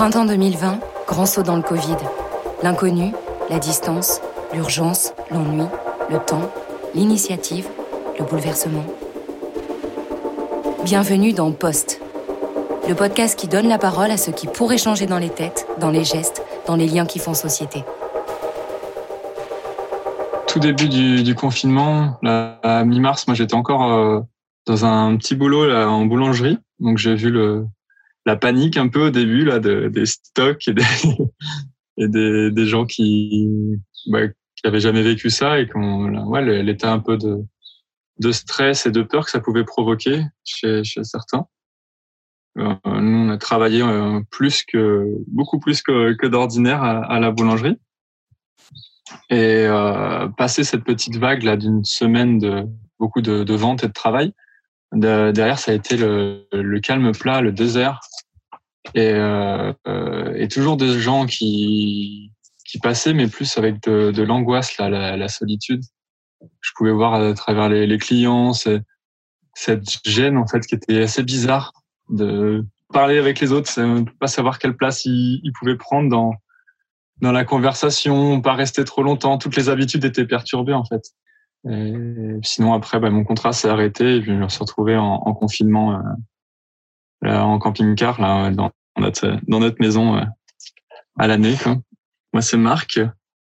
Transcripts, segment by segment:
Printemps 2020, grand saut dans le Covid. L'inconnu, la distance, l'urgence, l'ennui, le temps, l'initiative, le bouleversement. Bienvenue dans Poste, le podcast qui donne la parole à ceux qui pourraient changer dans les têtes, dans les gestes, dans les liens qui font société. Tout début du, confinement, à mi-mars, moi j'étais encore euh, dans un petit boulot en boulangerie, donc j'ai vu le, la panique un peu au début là de, des stocks et des, et des, gens qui qui avaient jamais vécu ça et qu'on ouais, l'état un peu de stress et de peur que ça pouvait provoquer chez, certains. Euh, nous, on a travaillé euh, plus que beaucoup plus que, d'ordinaire à, à, la boulangerie. Et euh, passer cette petite vague là d'une semaine de beaucoup de, de ventes et de travail, derrière, ça a été le, le, calme plat, le désert, et, euh, euh, et toujours des gens qui qui passaient, mais plus avec de, de l'angoisse, là, la, la, solitude. Je pouvais voir à travers les, les clients cette gêne en fait qui était assez bizarre de parler avec les autres, pas savoir quelle place ils, ils pouvaient prendre dans dans la conversation, pas rester trop longtemps. Toutes les habitudes étaient perturbées en fait. Et sinon, après, bah, mon contrat s'est arrêté et puis je me suis retrouvé en, en confinement euh, là, en camping-car là, dans notre, dans notre maison euh, à l'année. Moi, c'est Marc.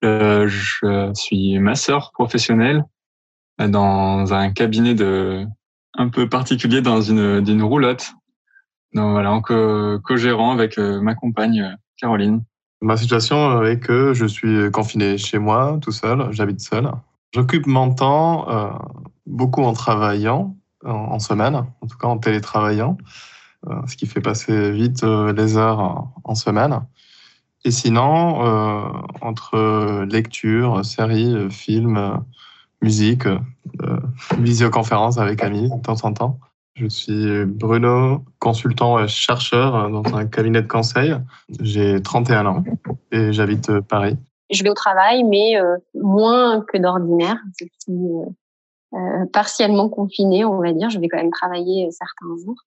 Euh, je suis masseur professionnel dans un cabinet un peu particulier dans une roulotte. Donc voilà, en co-gérant avec euh, ma compagne Caroline. Ma situation est que je suis confiné chez moi, tout seul, j'habite seul. J'occupe mon temps euh, beaucoup en travaillant, en, semaine, en tout cas en télétravaillant, euh, ce qui fait passer vite euh, les heures en, semaine. Et sinon, euh, entre lecture, séries, films, musique, visioconférence avec amis de temps en temps. Je suis Bruno, consultant et chercheur dans un cabinet de conseil. J'ai 31 ans et j'habite Paris. Je vais au travail, mais euh, moins que d'ordinaire. Euh, partiellement confinée, on va dire. Je vais quand même travailler certains jours,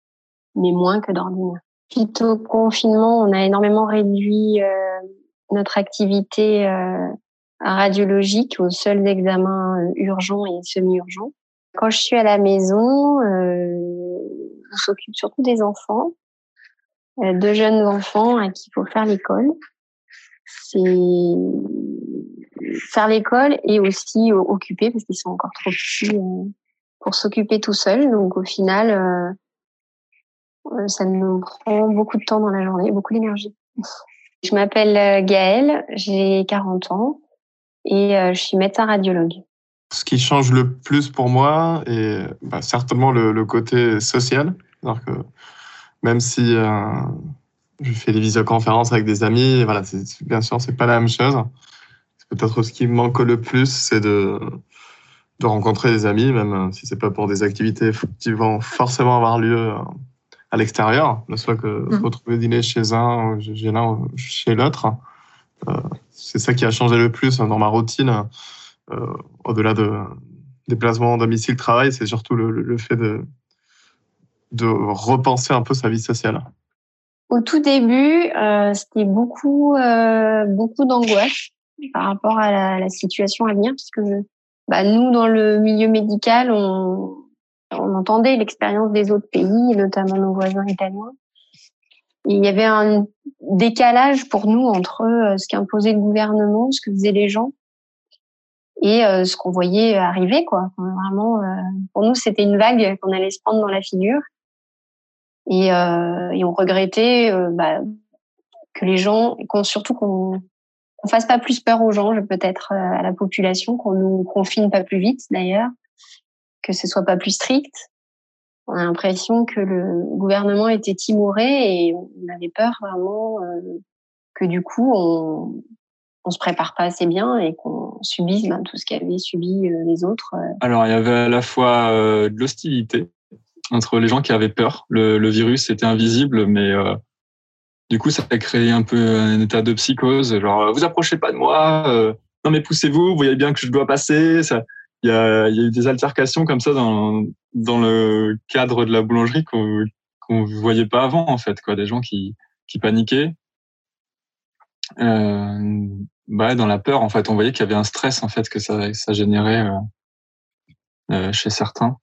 mais moins que d'ordinaire. Suite au confinement, on a énormément réduit euh, notre activité radiologique aux seuls examens urgents et semi-urgents. Quand je suis à la maison, on s'occupe surtout des enfants, de jeunes enfants à qui il faut faire l'école c'est faire l'école et aussi occuper parce qu'ils sont encore trop petits euh, pour s'occuper tout seuls. Donc au final, euh, euh, ça nous prend beaucoup de temps dans la journée, beaucoup d'énergie. Je m'appelle Gaëlle, j'ai 40 ans et je suis médecin radiologue. Ce qui change le plus pour moi est bah, certainement le, côté social. Alors que même si je fais des visioconférences avec des amis. voilà, bien sûr, c'est pas la même chose. Peut-être ce qui me manque le plus, c'est de, de rencontrer des amis, même si c'est pas pour des activités qui vont forcément avoir lieu à l'extérieur, ne soit que mmh. retrouver dîner chez un, chez l'un chez l'autre. Euh, c'est ça qui a changé le plus dans ma routine, euh, au-delà de déplacement domicile-travail, c'est surtout le, le fait de, de repenser un peu sa vie sociale. Au tout début, euh, c'était beaucoup, euh, beaucoup d'angoisse par rapport à la, la, situation à venir, puisque bah, nous, dans le milieu médical, on, on entendait l'expérience des autres pays, notamment nos voisins italiens. Il y avait un décalage pour nous entre euh, ce qu'imposait le gouvernement, ce que faisaient les gens, et euh, ce qu'on voyait arriver. Quoi. Vraiment, euh, pour nous, c'était une vague qu'on allait se prendre dans la figure. Et, euh, et on regrettait bah, que les gens, surtout qu'on on fasse pas plus peur aux gens, peut-être à la population, qu'on nous confine pas plus vite d'ailleurs, que ce soit pas plus strict. On a l'impression que le gouvernement était timoré et on avait peur vraiment euh, que du coup on on se prépare pas assez bien et qu'on subisse ben, tout ce qu'avaient subi les autres. Alors il y avait à la fois de l'hostilité entre les gens qui avaient peur. Le, virus était invisible, mais euh, du coup, ça a créé un peu un état de psychose. Genre, vous approchez pas de moi. Euh, non, mais poussez-vous. Vous voyez bien que je dois passer. Il y a, y a eu des altercations comme ça dans dans le cadre de la boulangerie qu'on qu'on voyait pas avant en fait. Quoi, des gens qui qui paniquaient. euh, bah, dans la peur, en fait, on voyait qu'il y avait un stress en fait que ça, ça générait euh, euh chez certains.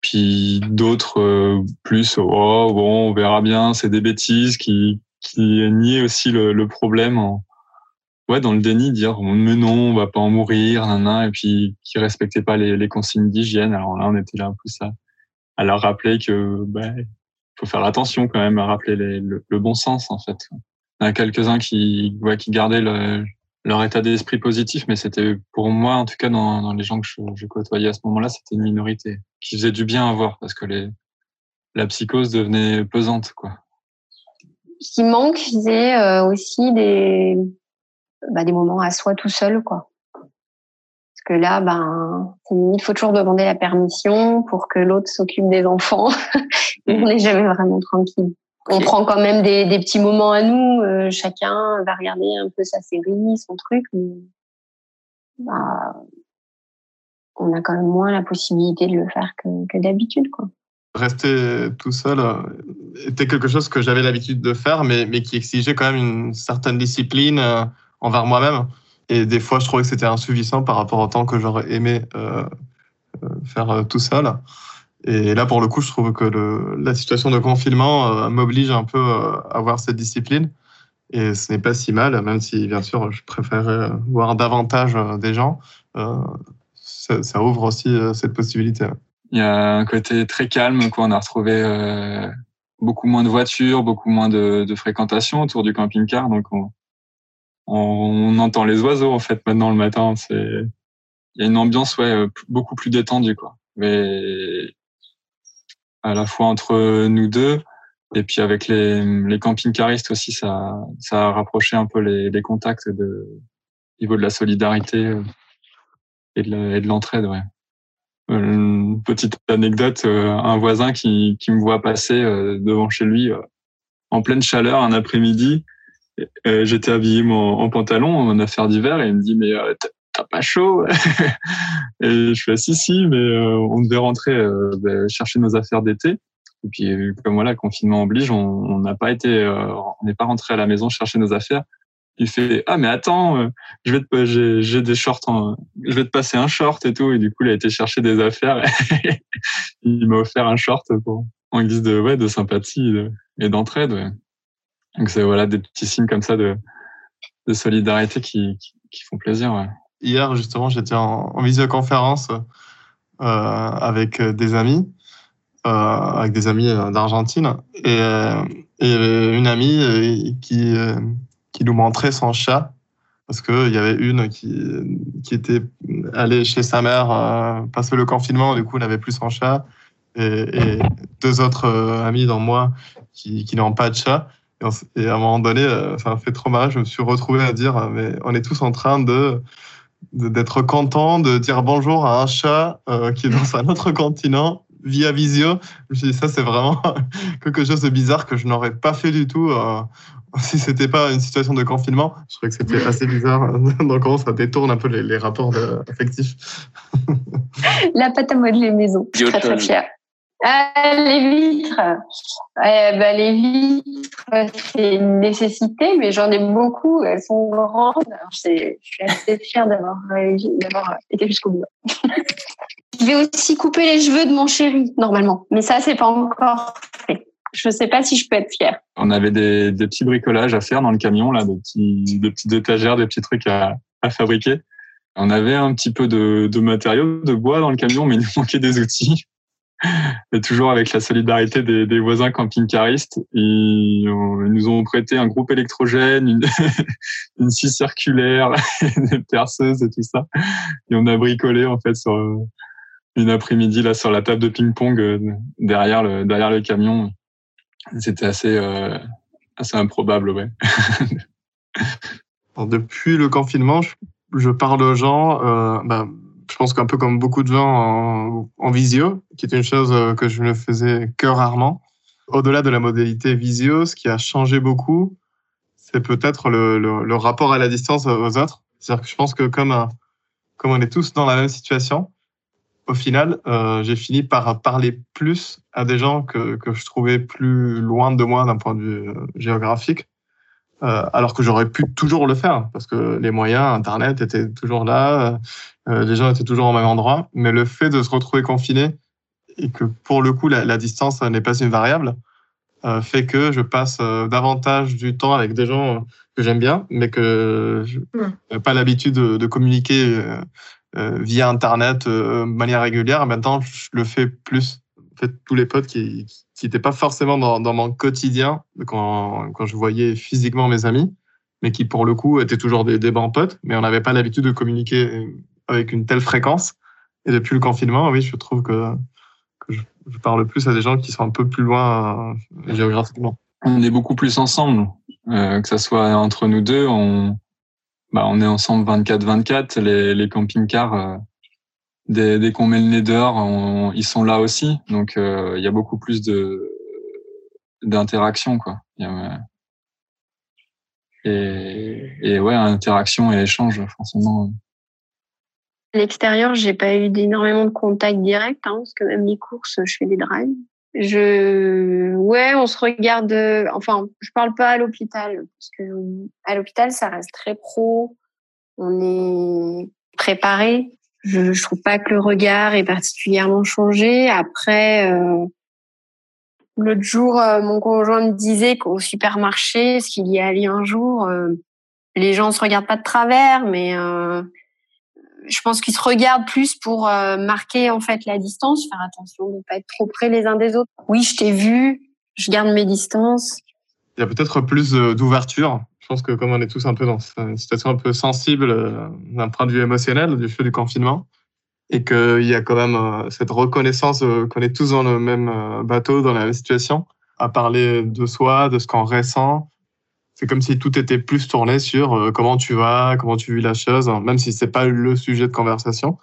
Puis d'autres euh, plus, oh bon, on verra bien, c'est des bêtises qui qui niaient aussi le, le problème ouais dans le déni, dire mais non, on va pas en mourir, nan, et puis qui respectaient pas les, les consignes d'hygiène. Alors là, on était là un peu ça à leur rappeler que bah, faut faire attention quand même à rappeler les, le, bon sens en fait. Il y a quelques-uns qui ouais, qui gardaient le, leur état d'esprit positif, mais c'était pour moi, en tout cas dans, dans les gens que je, je côtoyais à ce moment-là, c'était une minorité qui faisait du bien à voir parce que les, la psychose devenait pesante. Quoi. Ce qui manque, c'est euh, aussi des, bah, des moments à soi tout seul. quoi. Parce que là, ben, il faut toujours demander la permission pour que l'autre s'occupe des enfants. on n'est jamais vraiment tranquille on prend quand même des, des, petits moments à nous. Euh, chacun va regarder un peu sa série, son truc. Mais, bah, on a quand même moins la possibilité de le faire que, que d'habitude, quoi. Rester tout seul euh, était quelque chose que j'avais l'habitude de faire, mais, mais qui exigeait quand même une certaine discipline euh, envers moi-même. Et des fois, je trouvais que c'était insuffisant par rapport au temps que j'aurais aimé euh, faire tout seul. Et là, pour le coup, je trouve que la situation de confinement euh, m'oblige un peu euh, à avoir cette discipline. Et ce n'est pas si mal, même si, bien sûr, je préférerais voir davantage euh, des gens. Ça, ouvre aussi cette possibilité. Il y a un côté très calme. On a retrouvé beaucoup moins de voitures, beaucoup moins de, de fréquentation autour du camping-car. Donc, on, on, entend les oiseaux, en fait, maintenant le matin. C'est, il y a une ambiance, ouais, beaucoup plus détendue, quoi. Mais à la fois entre nous deux et puis avec les, les camping-caristes aussi, ça, ça a rapproché un peu les, les contacts de niveau de la solidarité euh, et de l'entraide. Ouais. Une petite anecdote, euh, un voisin qui, qui me voit passer euh, devant chez lui en pleine chaleur un après-midi. J'étais habillé en, pantalon en affaires d'hiver et il me dit mais t'as pas chaud? Et je fais si si, mais euh, on devait rentrer euh, ben, chercher nos affaires d'été. Et puis comme voilà, confinement oblige, on n'a pas été, euh, on n'est pas rentré à la maison chercher nos affaires. Il fait ah mais attends, je vais te, j'ai, des shorts, je vais te passer un short et tout. Et du coup, il a été chercher des affaires. il m'a offert un short pour, en guise de ouais de sympathie et d'entraide. Donc c'est voilà des petits signes comme ça de, solidarité qui, font plaisir. Hier, justement, j'étais en, en, visioconférence euh, avec des amis, euh, avec des amis euh, d'Argentine, et, et, une amie qui, nous montrait son chat, parce qu'il y avait une qui, était allée chez sa mère euh, passer le confinement, du coup, n'avait plus son chat, et, deux autres amis dans moi qui n'ont pas de chat. Et, à un moment donné, ça m'a fait trop mal. Je me suis retrouvé à dire, mais on est tous en train de d'être content de dire bonjour à un chat euh, qui est dans un autre continent via visio. Je me suis dit, ça, c'est vraiment quelque chose de bizarre que je n'aurais pas fait du tout euh, si c'était pas une situation de confinement. Je trouvais que c'était assez bizarre dans comment ça détourne un peu les, les rapports affectifs. La pâte à modeler maison. Je suis très, très fière. Ah, les vitres. Eh ben, les vitres, c'est une nécessité, mais j'en ai beaucoup. Elles sont grandes. Je suis assez fière d'avoir été jusqu'au bout. je vais aussi couper les cheveux de mon chéri, normalement. Mais ça, c'est pas encore fait. Je sais pas si je peux être fière. On avait des, petits bricolages à faire dans le camion, là, des petites étagères, des petits trucs à, fabriquer. On avait un petit peu de matériaux, de bois dans le camion, mais il nous manquait des outils et toujours avec la solidarité des, des voisins camping-caristes. Ils, nous ont prêté un groupe électrogène, une, une scie circulaire, des perceuses et tout ça. Et on a bricolé en fait sur une après-midi là sur la table de ping-pong euh, derrière le derrière le camion. C'était assez euh, assez improbable, ouais. depuis le confinement, je, je parle aux gens. Euh, bah, je pense qu'un peu comme beaucoup de gens en, visio, qui est une chose euh, que je ne faisais que rarement. Au-delà de la modalité visio, ce qui a changé beaucoup, c'est peut-être le, rapport à la distance aux autres. C'est-à-dire que je pense que comme, euh, comme on est tous dans la même situation, au final, euh, j'ai fini par parler plus à des gens que, que je trouvais plus loin de moi d'un point de vue euh, alors que j'aurais pu toujours le faire parce que les moyens, Internet étaient toujours là, les gens étaient toujours au même endroit. Mais le fait de se retrouver confiné et que pour le coup la, la distance n'est pas une variable, euh, fait que je passe euh, davantage du temps avec des gens euh, que j'aime bien, mais que je n'ai pas l'habitude de, de, communiquer euh, via Internet de manière régulière. Maintenant, je le fais plus. Tous les potes qui n'étaient pas forcément dans, mon quotidien quand, je voyais physiquement mes amis, mais qui pour le coup étaient toujours des, bons potes, mais on n'avait pas l'habitude de communiquer avec une telle fréquence. Et depuis le confinement, oui, je trouve que je, parle plus à des gens qui sont un peu plus loin euh, géographiquement. On est beaucoup plus ensemble, euh, que ça soit entre nous deux. On, bah, est ensemble 24-24. Les, les camping-cars, euh, dès, qu'on met le nez dehors, ils sont là aussi. Donc euh, il y a beaucoup plus de d'interaction, quoi. et, et ouais, interaction et échange, forcément. À l'extérieur, j'ai pas eu d'énormément de contacts directs, hein, parce que même les courses, je fais des drives. Je, ouais, on se regarde. Enfin, je parle pas à l'hôpital, parce que à l'hôpital, ça reste très pro. On est préparé. Je, je trouve pas que le regard est particulièrement changé. Après, euh, l'autre jour, euh, mon conjoint me disait qu'au supermarché, ce qu'il y est allé un jour, euh, les gens se regardent pas de travers, mais euh, je pense qu'ils se regardent plus pour euh, marquer en fait la distance, faire attention de ne pas être trop près les uns des autres. Oui, je t'ai vu, je garde mes distances. Il y a peut-être plus d'ouverture. Je pense que comme on est tous un peu dans une situation un peu sensible euh, d'un point de vue émotionnel du fait du confinement, et qu'il y a quand même euh, cette reconnaissance qu'on est tous dans le même bateau, dans la même situation, à parler de soi, de ce qu'on ressent, c'est comme si tout était plus tourné sur euh, comment tu vas, comment tu vis la chose, hein, même si c'est pas le sujet de conversation.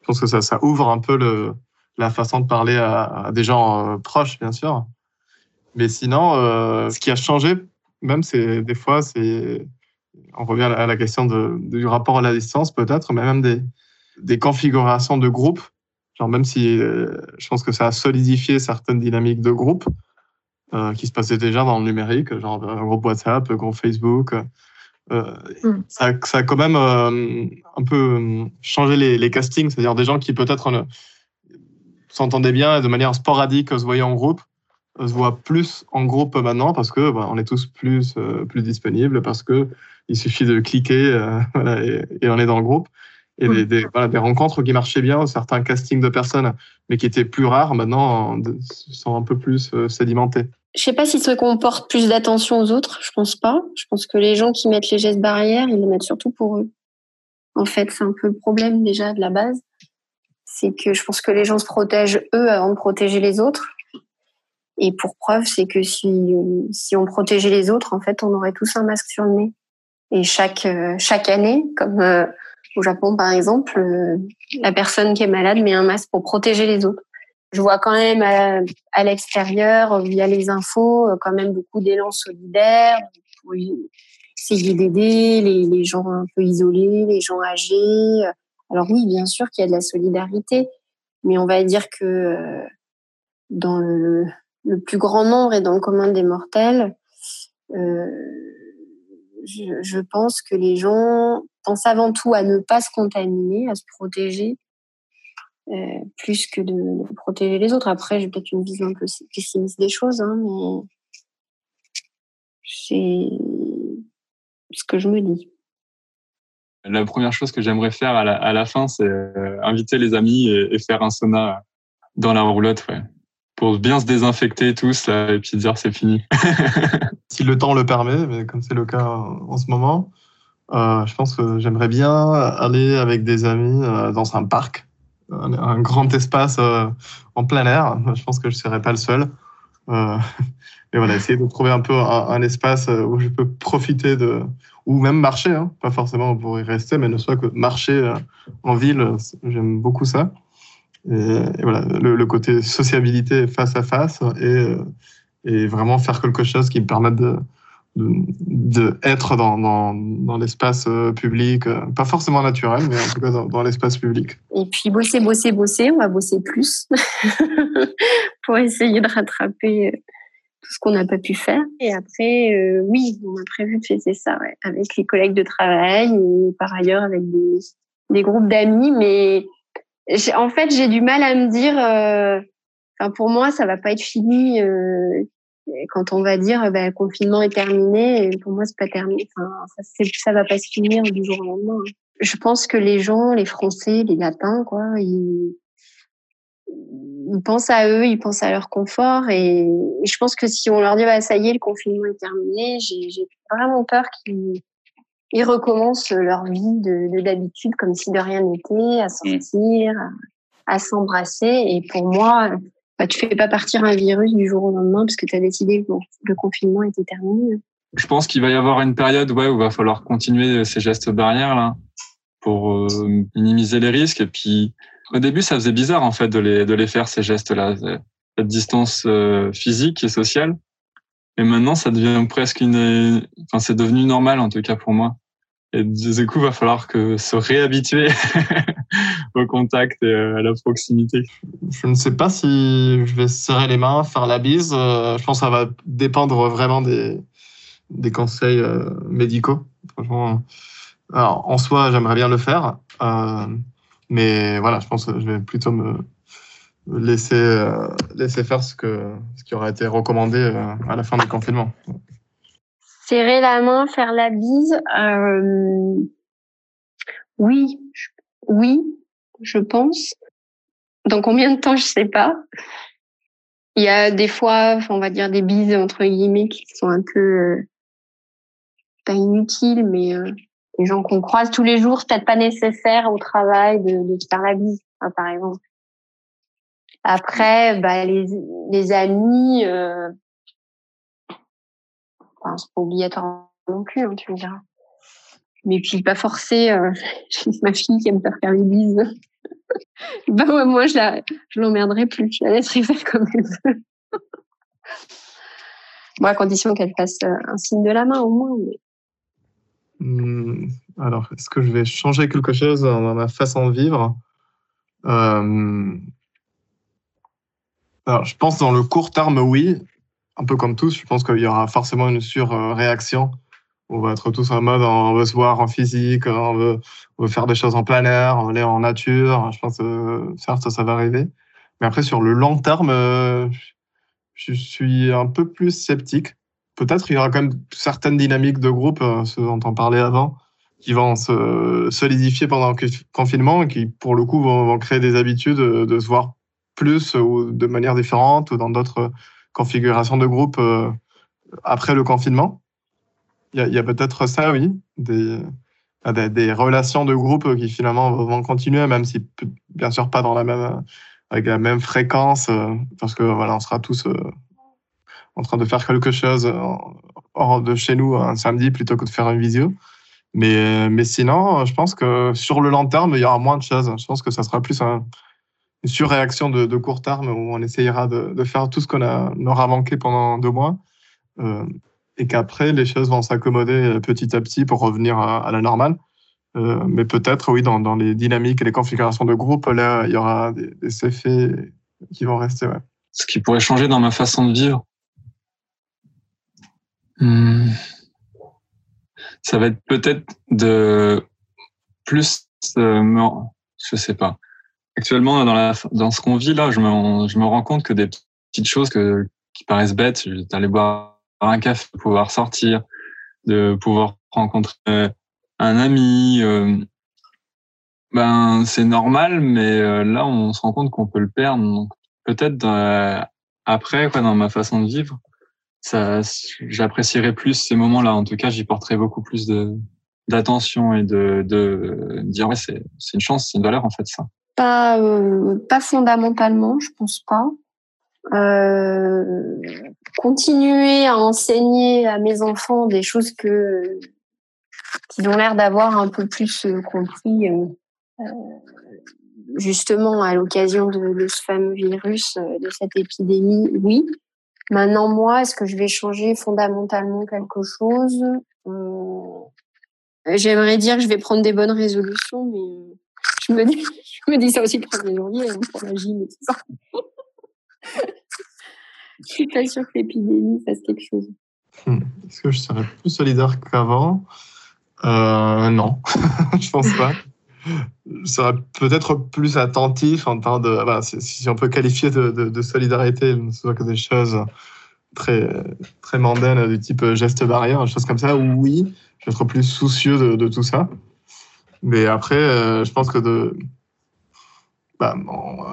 Je pense que ça, ouvre un peu la façon de parler à, des gens euh, proches, bien sûr. Mais sinon, euh, ce qui a changé, même, c'est des fois, c'est on revient à la question de, du rapport à la distance, peut-être, mais même des, des configurations de groupe. Genre, même si je pense que ça a solidifié certaines dynamiques de groupe, euh, qui se passait déjà dans le numérique, genre un groupe WhatsApp, un groupe Facebook. Euh, mm. ça, ça, a quand même euh, un peu changé les, les castings, c'est-à-dire des gens qui peut-être s'entendaient bien et de manière sporadique se voyaient en groupe, se voient plus en groupe maintenant parce que bah, on est tous plus, plus disponibles, parce que il suffit de cliquer voilà, et, et, on est dans le groupe et des, des, voilà, des, rencontres qui marchaient bien, certains castings de personnes, mais qui étaient plus rares, maintenant sont un peu plus euh, sédimentés. Je sais pas si c'est qu'on porte plus d'attention aux autres, je pense pas. Je pense que les gens qui mettent les gestes barrières, ils les mettent surtout pour eux. En fait, c'est un peu le problème déjà de la base. C'est que je pense que les gens se protègent eux avant de protéger les autres. Et pour preuve, c'est que si, si on protégeait les autres, en fait, on aurait tous un masque sur le nez. Et chaque, euh, chaque année, comme euh, au Japon, par exemple, euh, la personne qui est malade met un masque pour protéger les autres. Je vois quand même à, à l'extérieur, via les infos, quand même beaucoup d'élan solidaire pour essayer d'aider les, les, gens un peu isolés, les gens âgés. Alors oui, bien sûr qu'il y a de la solidarité, mais on va dire que dans le, le plus grand nombre et dans le commun des mortels, euh, je, pense que les gens pense avant tout à ne pas se contaminer, à se protéger, euh, plus que de, protéger les autres. Après, j'ai peut-être une vision un peu pessimiste des choses, hein, mais c'est ce que je me dis. La première chose que j'aimerais faire à la, à la fin, c'est euh, inviter les amis et, et, faire un sauna dans la roulotte, ouais, pour bien se désinfecter tous là, et puis dire c'est fini. si le temps le permet, mais comme c'est le cas en ce moment, euh, je pense que j'aimerais bien aller avec des amis euh, dans un parc, un, grand espace euh, en plein air. Je pense que je ne serais pas le seul. Et voilà, essayer de trouver un peu un, un, espace où je peux profiter de, ou même marcher, hein, pas forcément pour y rester, mais ne soit que marcher en ville, j'aime beaucoup ça. Et, voilà, le, côté sociabilité face à face et, et vraiment faire quelque chose qui me permette de, de, être dans, dans, dans l'espace euh, public, euh, pas forcément naturel, mais en tout cas dans, l'espace public. Et puis bosser, bosser, bosser, on va bosser plus pour essayer de rattraper euh, tout ce qu'on n'a pas pu faire. Et après, euh, oui, on a prévu de fêter ça avec les collègues de travail et par ailleurs avec des, des groupes d'amis. Mais en fait, j'ai du mal à me dire. Euh, enfin, pour moi, ça va pas être fini. Euh, quand on va dire ben, le confinement est terminé, pour moi c'est pas terminé. Enfin, ça, va pas se finir du jour au lendemain. Je pense que les gens, les Français, les Latins, quoi, ils, ils pensent à eux, ils pensent à leur confort. Et, je pense que si on leur dit bah, ça y est, le confinement est terminé, j'ai vraiment peur qu'ils ils recommencent leur vie de d'habitude comme si de rien n'était, à sortir, à, s'embrasser. Et pour moi, bah, tu fais pas partir un virus du jour au lendemain parce que tu as décidé que le confinement était terminé. Je pense qu'il va y avoir une période ouais, où il va falloir continuer ces gestes barrières là pour euh, minimiser les risques. Et puis, au début, ça faisait bizarre en fait de les, de les faire ces gestes-là, cette distance euh, physique et sociale. Et maintenant, ça devient presque une, enfin, c'est devenu normal en tout cas pour moi. Et du coup, va falloir que se réhabituer au contact et euh, à la proximité. Je ne sais pas si je vais serrer les mains, faire la bise. Je pense que ça va dépendre vraiment des, des conseils médicaux. Franchement, alors, en soi, j'aimerais bien le faire. Euh, mais voilà, je pense que je vais plutôt me laisser, euh, laisser faire ce, que, ce qui aurait été recommandé euh, à la fin du confinement. Serrer la main, faire la bise. Euh, oui, oui, je pense. Dans combien de temps, je sais pas. Il y a des fois, on va dire des bises entre guillemets qui sont un peu pas inutiles, mais les gens qu'on croise tous les jours, peut-être pas nécessaire au travail de, de faire la bise, hein, par exemple. Après, bah, les, les amis, euh, enfin, c'est pas obligatoire non plus, hein, tu me diras. Mais puis pas forcé. Euh, ma fille qui aime pas faire les bises. bah ouais, moi je la, l'emmerderai plus. Je la laisserai faire comme elle veut. bon, à condition qu'elle fasse euh, un signe de la main au moins. Hmm, alors, est-ce que je vais changer quelque chose dans ma façon de vivre? Euh, Je pense dans le court terme, oui. Un peu comme tous, je pense qu'il y aura forcément une surréaction. On va être tous en mode, on veut se voir en physique, on veut, faire des choses en plein air, on aller en nature. Je pense que certes, ça va arriver. Mais après, sur le long terme, euh, je suis un peu plus sceptique peut-être il y aura quand même certaines dynamiques de groupe, euh, ce dont on parlait avant, qui vont se solidifier pendant le confinement et qui, pour le coup, vont, créer des habitudes de, se voir plus ou de manière différente ou dans d'autres configurations de groupe euh, après le confinement. Il y a, peut-être ça, oui, des, relations de groupe qui finalement vont continuer, même si bien sûr pas dans la même, avec la même fréquence, euh, parce que voilà, on sera tous en train de faire quelque chose hors de chez nous un samedi plutôt que de faire une visio. Mais, mais sinon, je pense que sur le long terme, il y aura moins de choses. Je pense que ça sera plus une surréaction de, de, court terme où on essayera de, de faire tout ce qu'on aura manqué pendant deux mois. Euh, et qu'après, les choses vont s'accommoder petit à petit pour revenir à, la normale. Euh, mais peut-être, oui, dans, dans, les dynamiques et les configurations de groupe, là, il y aura des, effets qui vont rester. Ce qui pourrait changer dans ma façon de vivre, Hmm. Ça va être peut-être de plus, euh, je sais pas. Actuellement, dans, la, dans ce qu'on vit là, je me, je me rends compte que des petites choses que, qui paraissent bêtes, d'aller boire un café, de pouvoir sortir, de pouvoir rencontrer un ami, euh, ben c'est normal, mais euh, là on se rend compte qu'on peut le perdre. Donc peut-être euh, après, quoi, dans ma façon de vivre, ça, j'apprécierais plus ces moments-là. En tout cas, j'y porterais beaucoup plus de d'attention et de, de dire ouais, c'est c'est une chance, c'est une valeur en fait ça. Pas euh, pas fondamentalement, je pense pas. Euh, continuer à enseigner à mes enfants des choses que qui ont l'air d'avoir un peu plus euh, compris euh, euh, justement à l'occasion de, de, ce fameux virus, de cette épidémie, oui. Maintenant, moi, est-ce que je vais changer fondamentalement quelque chose? Euh, J'aimerais dire que je vais prendre des bonnes résolutions, mais je me dis, je me dis ça aussi le 1er janvier, pour la gym et tout ça. Je suis pas sûre que l'épidémie fasse quelque chose. Hmm. Est-ce que je serais plus solidaire qu'avant? Euh, Non, je pense pas. Je serais peut-être plus attentif en temps de. si, on peut qualifier de, de, solidarité, ce soit que des choses très, très mondaines du type geste barrière, des choses comme ça, oui, je être plus soucieux de, de tout ça. Mais après, euh, je pense que bah,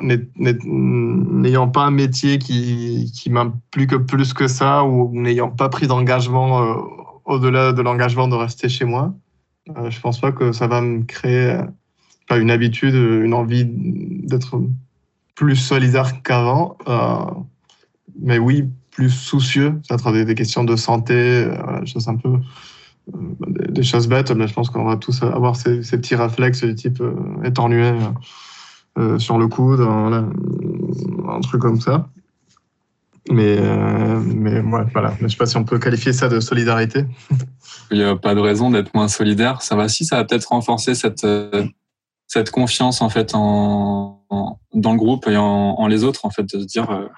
n'ayant pas un métier qui, qui m'implique plus que ça ou n'ayant pas pris d'engagement euh, au-delà de l'engagement de rester chez moi, euh, je pense pas que ça va me créer pas une habitude, une envie d'être plus solidaire qu'avant. mais oui, plus soucieux, ça des, des questions de santé, choses un peu des, choses bêtes, mais je pense qu'on va tous avoir ces, petits réflexes du type euh, éternuer euh, sur le coude, un, truc comme ça. Mais, euh, mais voilà. Je sais pas si on peut qualifier ça de solidarité. Il n'y a pas de raison d'être moins solidaire. Ça va si, ça va peut-être renforcer cette, cette confiance en fait en, dans le groupe et en, les autres en fait de se dire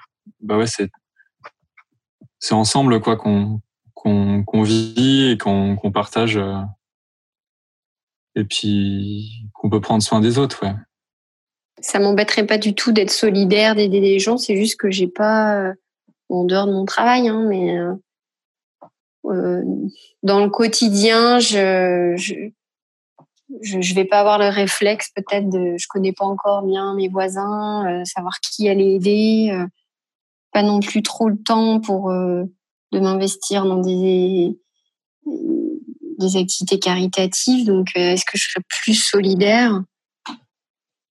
bah ouais c'est c'est ensemble quoi qu'on qu'on vit et qu'on partage euh, et puis qu'on peut prendre soin des autres ouais. Ça m'embêterait pas du tout d'être solidaire d'aider les gens c'est juste que j'ai pas euh, en dehors de mon travail hein, mais euh, dans le quotidien je, je je, vais pas avoir le réflexe peut-être de je connais pas encore bien mes voisins savoir qui aller aider pas non plus trop le temps pour de m'investir dans des, activités caritatives. Donc, euh, est-ce que je serais plus solidaire?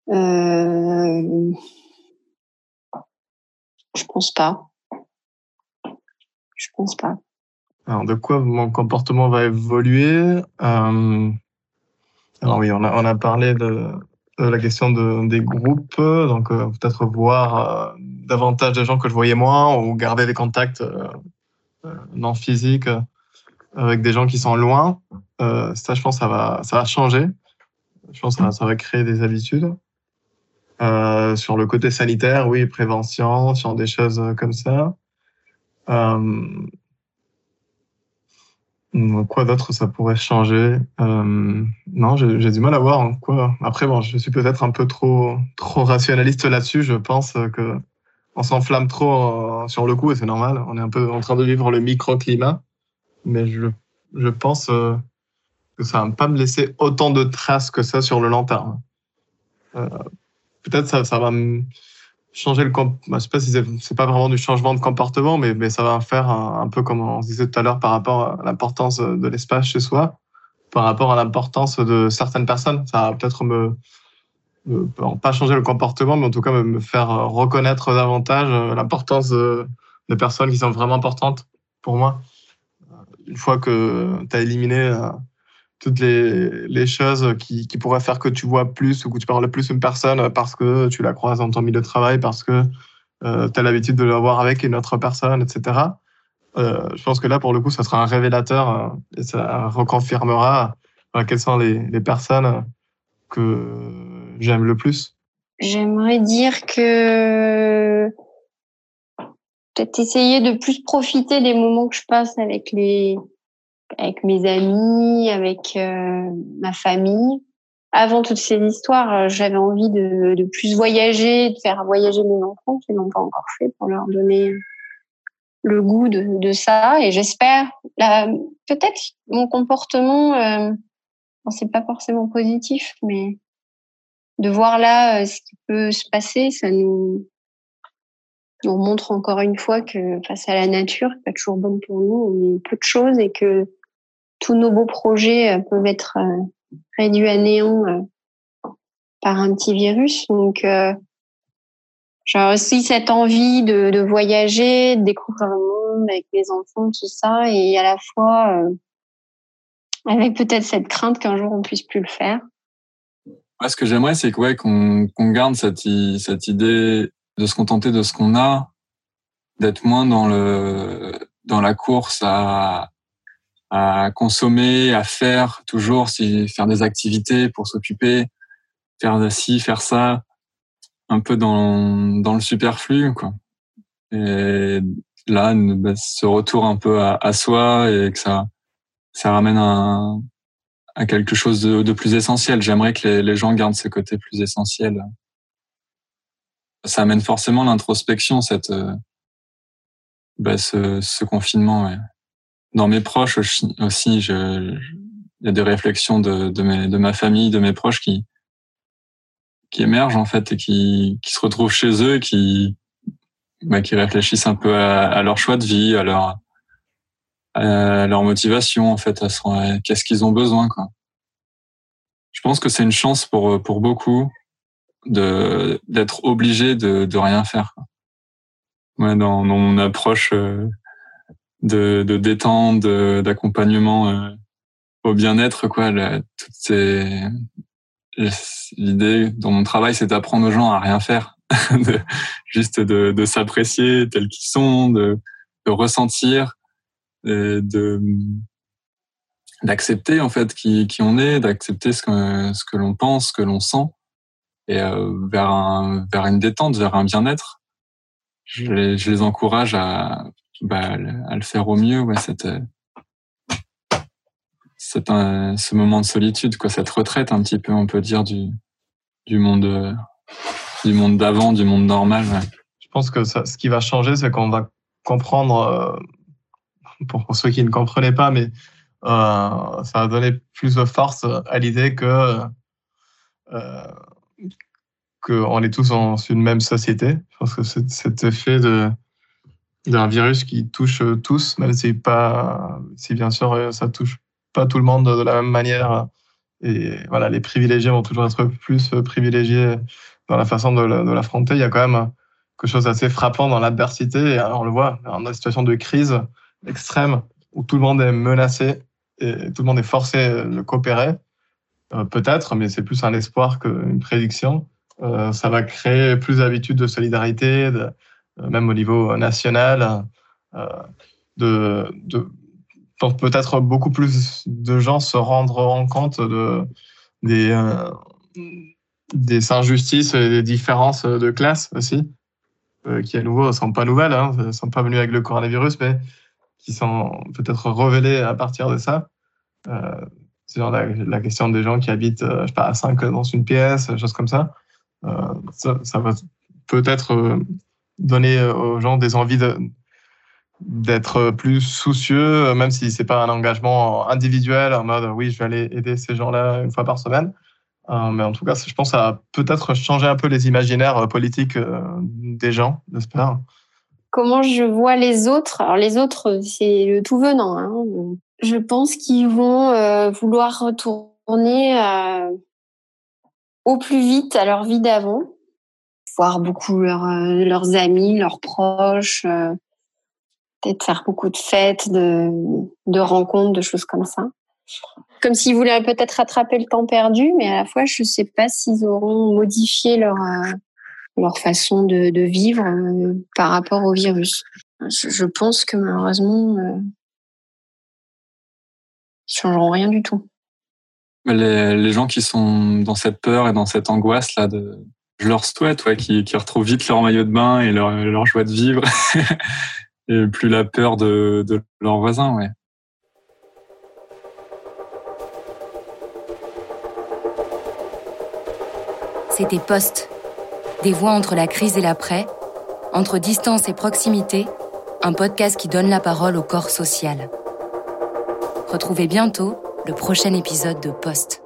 Euh, Je pense pas. Je pense pas. Alors, de quoi mon comportement va évoluer? Euh, Alors oui, on a, on a parlé de, la question de, des groupes, donc peut-être voir davantage de gens que je voyais moins ou garder des contacts euh, non physique euh, avec des gens qui sont loin, euh, ça, je pense, ça va, ça va changer. Je pense que ça, va créer des habitudes. sur le côté sanitaire, oui, prévention, sur des choses comme ça. quoi d'autre ça pourrait changer? Non, j'ai du mal à voir quoi. Après, bon, je suis peut-être un peu trop trop rationaliste là-dessus. Je pense que on s'enflamme trop euh, sur le coup et c'est normal. On est un peu en train de vivre le microclimat, mais je, je pense euh, que ça va pas me laisser autant de traces que ça sur le long terme. Euh, peut-être ça, ça va me changer le comp bah, je sais pas si c'est pas vraiment du changement de comportement, mais, mais ça va faire un, peu comme on disait tout à l'heure par rapport à l'importance de l'espace chez soi, par rapport à l'importance de certaines personnes. Ça va peut-être me pas changer le comportement, mais en tout cas me faire reconnaître davantage euh, l'importance de, personnes qui sont vraiment importantes pour moi. Euh, une fois que tu as éliminé euh, toutes les, choses qui, pourraient faire que tu vois plus ou que tu parles plus une personne parce que tu la croises dans ton milieu de travail, parce que tu as l'habitude de la voir avec une autre personne, etc. je pense que là, pour le coup, ça sera un révélateur et ça reconfirmera quelles sont les personnes que j'aime le plus J'aimerais dire que peut-être essayer de plus profiter des moments que je passe avec les avec mes amis, avec euh, ma famille. Avant toutes ces histoires, euh, j'avais envie de, de, plus voyager, de faire voyager mes enfants qui n'ont pas encore fait pour leur donner le goût de, de ça. Et j'espère, peut-être mon comportement, euh, c'est pas forcément positif, mais de voir là euh, ce qui peut se passer, ça nous, nous montre encore une fois que face à la nature, pas toujours bonne pour nous, on est peu de choses et que tous nos beaux projets euh, peuvent être euh, réduits à néant par un petit virus. Donc, j'ai aussi cette envie de, de, voyager, de découvrir le monde avec mes enfants, tout ça, et à la fois avec peut-être cette crainte qu'un jour on puisse plus le faire ce que j'aimerais, c'est que, ouais, qu'on garde cette, cette idée de se contenter de ce qu'on a, d'être moins dans le dans la course à, à consommer, à faire toujours, si, faire des activités pour s'occuper, faire ci, faire ça, un peu dans, dans le superflu, quoi. Et là, bah, ce retour un peu à, à, soi et que ça, ça ramène un, à quelque chose de, de plus essentiel. J'aimerais que les, les, gens gardent ce côté plus essentiel. Ça amène forcément l'introspection, cette, bah, ce, ce confinement. Dans mes proches aussi, je, il y a des réflexions de, de, mes, de ma famille, de mes proches qui, qui émergent en fait et qui, qui se retrouvent chez eux qui, bah, qui réfléchissent un peu à, à, leur choix de vie, à leur, à leur motivation en fait, qu'est-ce qu'ils ont besoin quoi. Je pense que c'est une chance pour pour beaucoup de d'être obligé de de rien faire. Quoi. Ouais, dans, mon approche euh, de, de détente, d'accompagnement euh, au bien-être, quoi, la, toutes ces l'idée dans mon travail, c'est d'apprendre aux gens à rien faire, de, juste de, de s'apprécier tels qu'ils sont, de, de ressentir, d'accepter en fait qui, on est, d'accepter ce que ce que l'on pense, ce que l'on sent, et euh, vers vers une détente, vers un bien-être. Je les, encourage à bah, à le faire au mieux, ouais, cette c'est un, ce moment de solitude, quoi, cette retraite un petit peu, on peut dire du du monde du monde d'avant, du monde normal. Je pense que ce qui va changer, c'est qu'on va comprendre, euh, pour ceux qui ne comprenaient pas, mais euh, ça va donner plus de force à l'idée que euh, qu'on est tous dans une même société. Je pense que cet effet de d'un virus qui touche tous, même si pas, si bien sûr ça touche pas tout le monde de la même manière. Et voilà, les privilégiés vont toujours être plus privilégiés dans la façon de l'affronter. Il y a quand même quelque chose d'assez frappant dans l'adversité. On le voit dans une situation de crise extrême où tout le monde est menacé et tout le monde est forcé de coopérer. Euh, peut-être, mais c'est plus un espoir qu'une prédiction. Euh, ça va créer plus d'habitudes de solidarité, euh, même au niveau national, de, de peut-être beaucoup plus de gens se rendront compte de, des, euh, des injustices et des différences de classe aussi, euh, qui à nouveau ne sont pas nouvelles, hein, ne sont pas venues avec le coronavirus, mais qui sont peut-être révélées à partir de ça. Euh, c'est la, la, question des gens qui habitent, euh, je sais pas, à 5 dans une pièce, choses comme ça. Euh, ça, ça va peut-être donner aux gens des envies d'être plus soucieux, même si c'est pas un engagement individuel en mode oui, je vais aller aider ces gens-là une fois par semaine. Euh, mais en tout cas, je pense a peut-être changé un peu les imaginaires euh, politiques euh, des gens, j'espère. Comment je vois les autres Alors les autres, c'est le tout venant. Hein. Je pense qu'ils vont euh, vouloir retourner euh, au plus vite à leur vie d'avant, voir beaucoup leur, leurs amis, leurs proches peut-être faire beaucoup de fêtes, de, rencontres, de choses comme ça. Comme s'ils voulaient peut-être rattraper le temps perdu, mais à la fois, je ne sais pas s'ils auront modifié leur, euh, leur façon de, de vivre euh, par rapport au virus. Je, je pense que malheureusement, euh, ils changeront rien du tout. Les, les, gens qui sont dans cette peur et dans cette angoisse là, de, je leur souhaite ouais, qu'ils retrouvent vite leur maillot de bain et leur, leur joie de vivre et plus la peur de, de leurs voisins, ouais. C'était Poste. Des voix entre la crise et l'après, entre distance et proximité, un podcast qui donne la parole au corps social. Retrouvez bientôt le prochain épisode de Poste.